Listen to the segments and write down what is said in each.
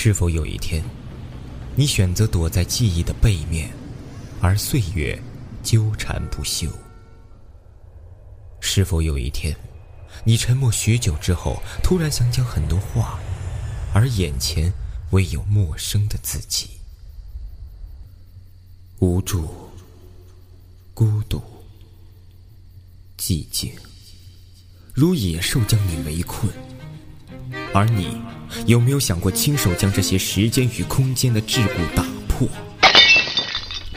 是否有一天，你选择躲在记忆的背面，而岁月纠缠不休？是否有一天，你沉默许久之后，突然想讲很多话，而眼前唯有陌生的自己？无助、孤独、寂静，如野兽将你围困，而你。有没有想过亲手将这些时间与空间的桎梏打破？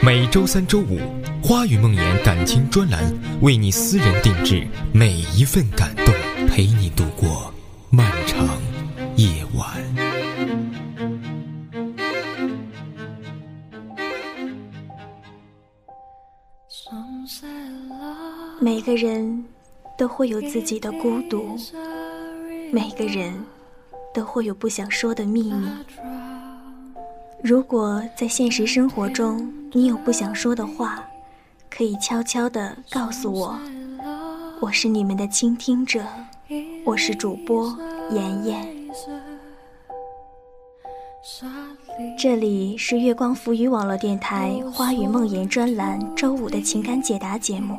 每周三、周五，《花语梦魇》感情专栏为你私人定制每一份感动，陪你度过漫长夜晚。每个人都会有自己的孤独，每个人。都会有不想说的秘密。如果在现实生活中你有不想说的话，可以悄悄地告诉我。我是你们的倾听者，我是主播妍妍。这里是月光浮语网络电台《花语梦言》专栏周五的情感解答节目。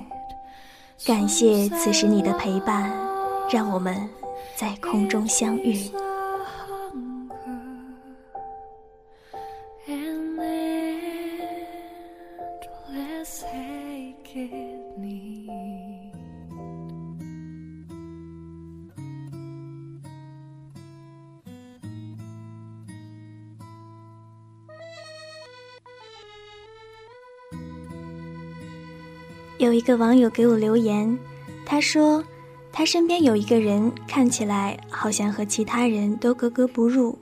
感谢此时你的陪伴，让我们在空中相遇。有一个网友给我留言，他说，他身边有一个人看起来好像和其他人都格格不入，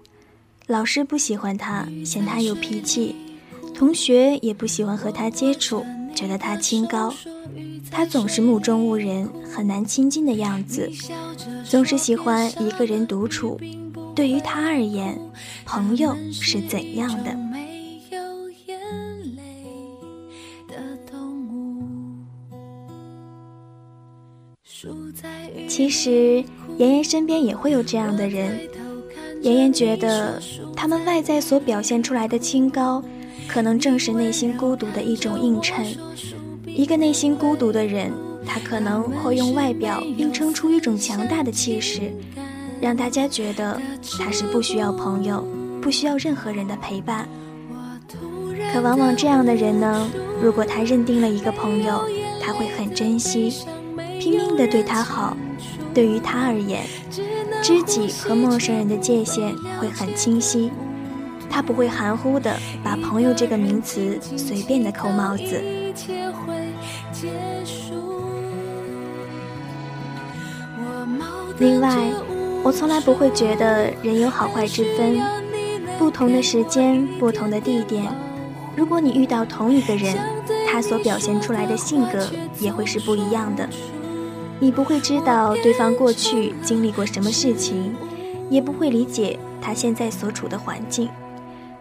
老师不喜欢他，嫌他有脾气，同学也不喜欢和他接触，觉得他清高，他总是目中无人，很难亲近的样子，总是喜欢一个人独处。对于他而言，朋友是怎样的？其实，妍妍身边也会有这样的人。妍妍觉得，他们外在所表现出来的清高，可能正是内心孤独的一种映衬。一个内心孤独的人，他可能会用外表映衬出一种强大的气势，让大家觉得他是不需要朋友、不需要任何人的陪伴。可往往这样的人呢，如果他认定了一个朋友，他会很珍惜，拼命的对他好。对于他而言，知己和陌生人的界限会很清晰，他不会含糊的把朋友这个名词随便的扣帽子。另外，我从来不会觉得人有好坏之分，不同的时间、不同的地点，如果你遇到同一个人，他所表现出来的性格也会是不一样的。你不会知道对方过去经历过什么事情，也不会理解他现在所处的环境，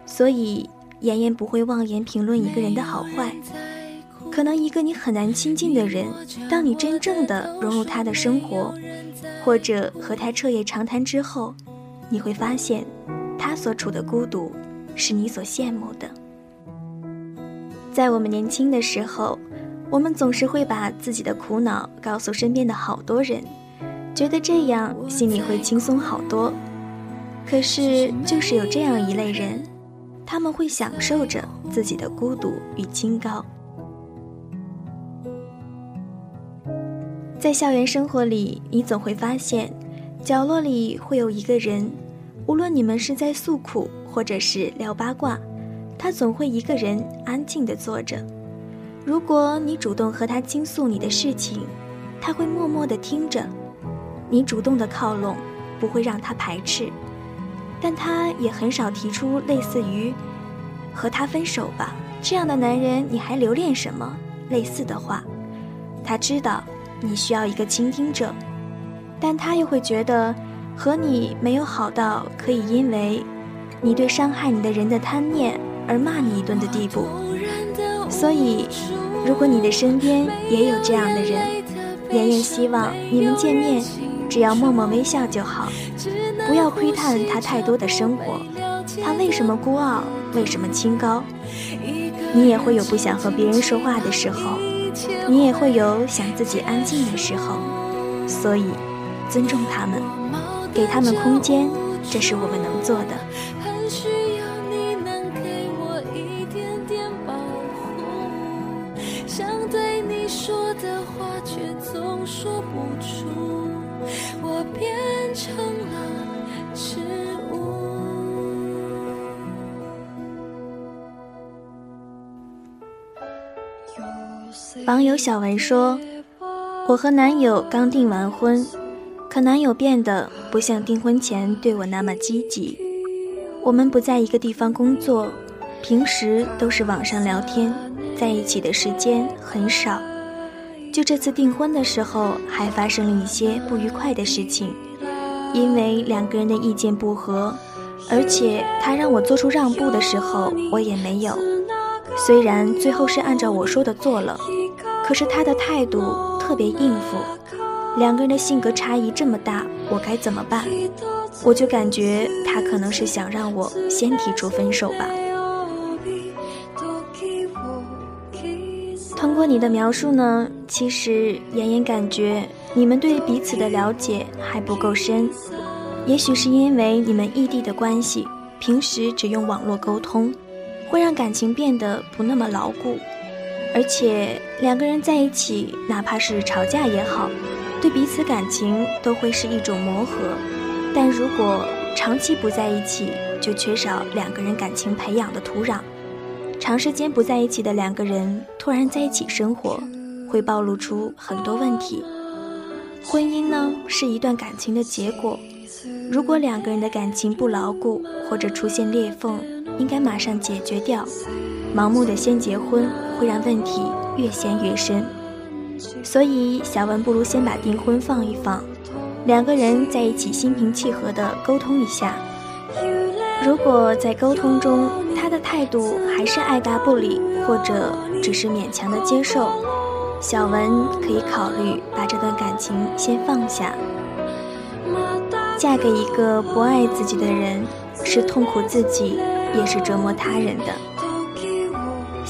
所以妍妍不会妄言评论一个人的好坏。可能一个你很难亲近的人，当你真正的融入他的生活，或者和他彻夜长谈之后，你会发现，他所处的孤独，是你所羡慕的。在我们年轻的时候。我们总是会把自己的苦恼告诉身边的好多人，觉得这样心里会轻松好多。可是，就是有这样一类人，他们会享受着自己的孤独与清高。在校园生活里，你总会发现，角落里会有一个人，无论你们是在诉苦，或者是聊八卦，他总会一个人安静地坐着。如果你主动和他倾诉你的事情，他会默默地听着；你主动的靠拢，不会让他排斥，但他也很少提出类似于“和他分手吧”这样的男人，你还留恋什么？类似的话，他知道你需要一个倾听者，但他又会觉得和你没有好到可以因为你对伤害你的人的贪念而骂你一顿的地步。所以，如果你的身边也有这样的人，妍妍希望你们见面，只要默默微笑就好，不要窥探他太多的生活，他为什么孤傲？为什么清高？你也会有不想和别人说话的时候，你也会有想自己安静的时候。所以，尊重他们，给他们空间，这是我们能做的。网友小文说：“我和男友刚订完婚，可男友变得不像订婚前对我那么积极。我们不在一个地方工作，平时都是网上聊天，在一起的时间很少。就这次订婚的时候，还发生了一些不愉快的事情，因为两个人的意见不合，而且他让我做出让步的时候，我也没有。虽然最后是按照我说的做了。”可是他的态度特别应付，两个人的性格差异这么大，我该怎么办？我就感觉他可能是想让我先提出分手吧。通过你的描述呢，其实妍妍感觉你们对彼此的了解还不够深，也许是因为你们异地的关系，平时只用网络沟通，会让感情变得不那么牢固。而且两个人在一起，哪怕是吵架也好，对彼此感情都会是一种磨合。但如果长期不在一起，就缺少两个人感情培养的土壤。长时间不在一起的两个人突然在一起生活，会暴露出很多问题。婚姻呢，是一段感情的结果。如果两个人的感情不牢固，或者出现裂缝，应该马上解决掉。盲目的先结婚会让问题越陷越深，所以小文不如先把订婚放一放，两个人在一起心平气和的沟通一下。如果在沟通中他的态度还是爱答不理，或者只是勉强的接受，小文可以考虑把这段感情先放下。嫁给一个不爱自己的人，是痛苦自己，也是折磨他人的。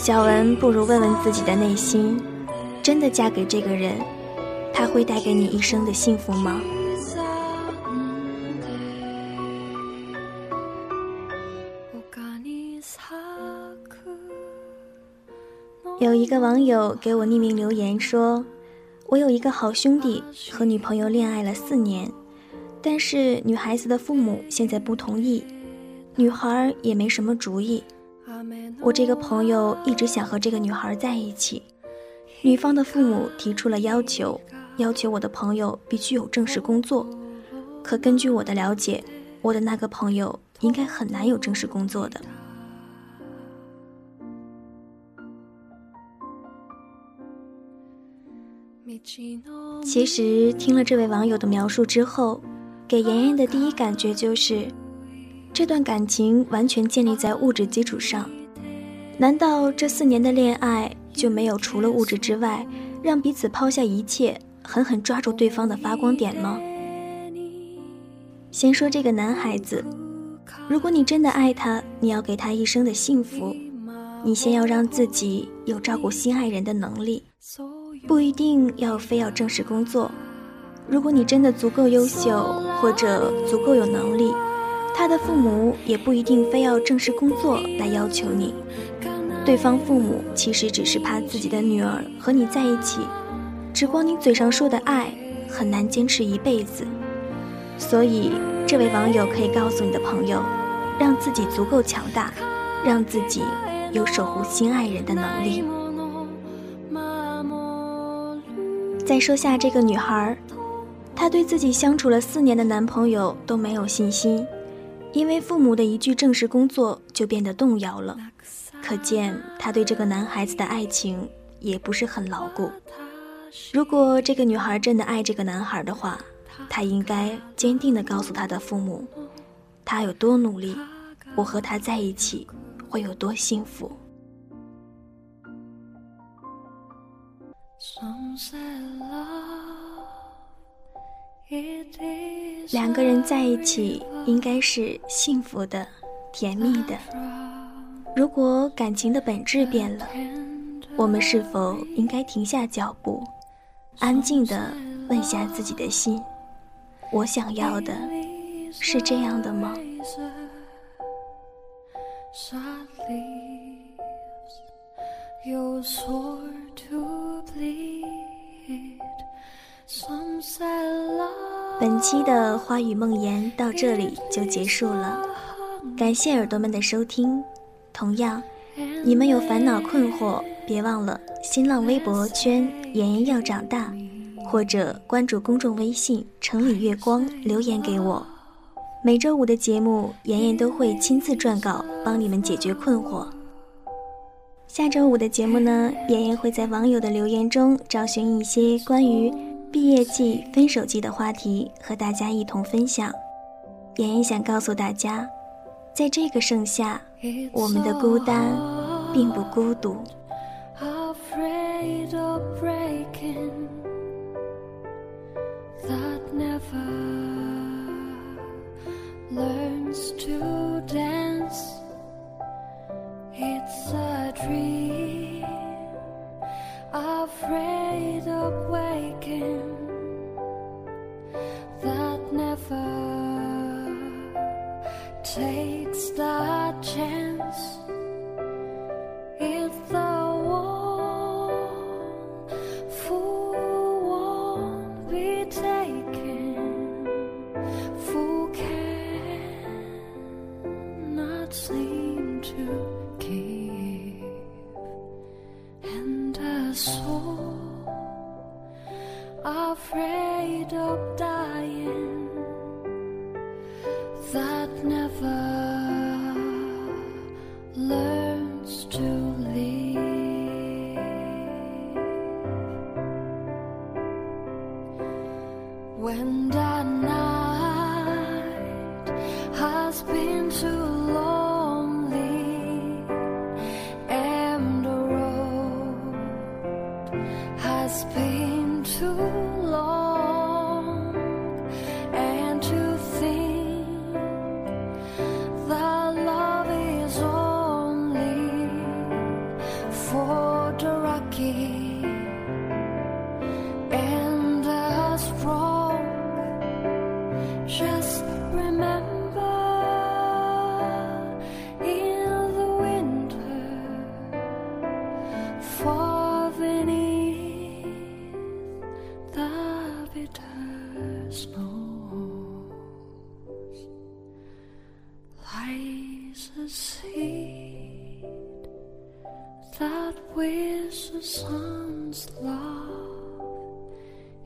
小文不如问问自己的内心：真的嫁给这个人，他会带给你一生的幸福吗？有一个网友给我匿名留言说：“我有一个好兄弟和女朋友恋爱了四年，但是女孩子的父母现在不同意，女孩也没什么主意。”我这个朋友一直想和这个女孩在一起，女方的父母提出了要求，要求我的朋友必须有正式工作。可根据我的了解，我的那个朋友应该很难有正式工作的。其实听了这位网友的描述之后，给妍妍的第一感觉就是。这段感情完全建立在物质基础上，难道这四年的恋爱就没有除了物质之外，让彼此抛下一切，狠狠抓住对方的发光点吗？先说这个男孩子，如果你真的爱他，你要给他一生的幸福，你先要让自己有照顾心爱人的能力，不一定要非要正式工作。如果你真的足够优秀，或者足够有能力。他的父母也不一定非要正式工作来要求你，对方父母其实只是怕自己的女儿和你在一起，只光你嘴上说的爱很难坚持一辈子，所以这位网友可以告诉你的朋友，让自己足够强大，让自己有守护心爱人的能力。再说下这个女孩，她对自己相处了四年的男朋友都没有信心。因为父母的一句正式工作就变得动摇了，可见他对这个男孩子的爱情也不是很牢固。如果这个女孩真的爱这个男孩的话，她应该坚定地告诉他的父母，她有多努力，我和他在一起会有多幸福。两个人在一起应该是幸福的，甜蜜的。如果感情的本质变了，我们是否应该停下脚步，安静地问下自己的心：我想要的是这样的吗？本期的花语梦言到这里就结束了，感谢耳朵们的收听。同样，你们有烦恼困惑，别忘了新浪微博圈“妍妍要长大”，或者关注公众微信“城里月光”留言给我。每周五的节目，妍妍都会亲自撰稿，帮你们解决困惑。下周五的节目呢，妍妍会在网友的留言中找寻一些关于毕业季、分手季的话题，和大家一同分享。妍妍想告诉大家，在这个盛夏，我们的孤单并不孤独。dream, never takes the chance. It's the one fool won't be taken, fool cannot seem to. Keep and a soul afraid of dying that never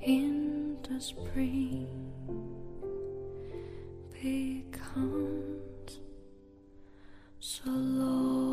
In the spring becomes so low.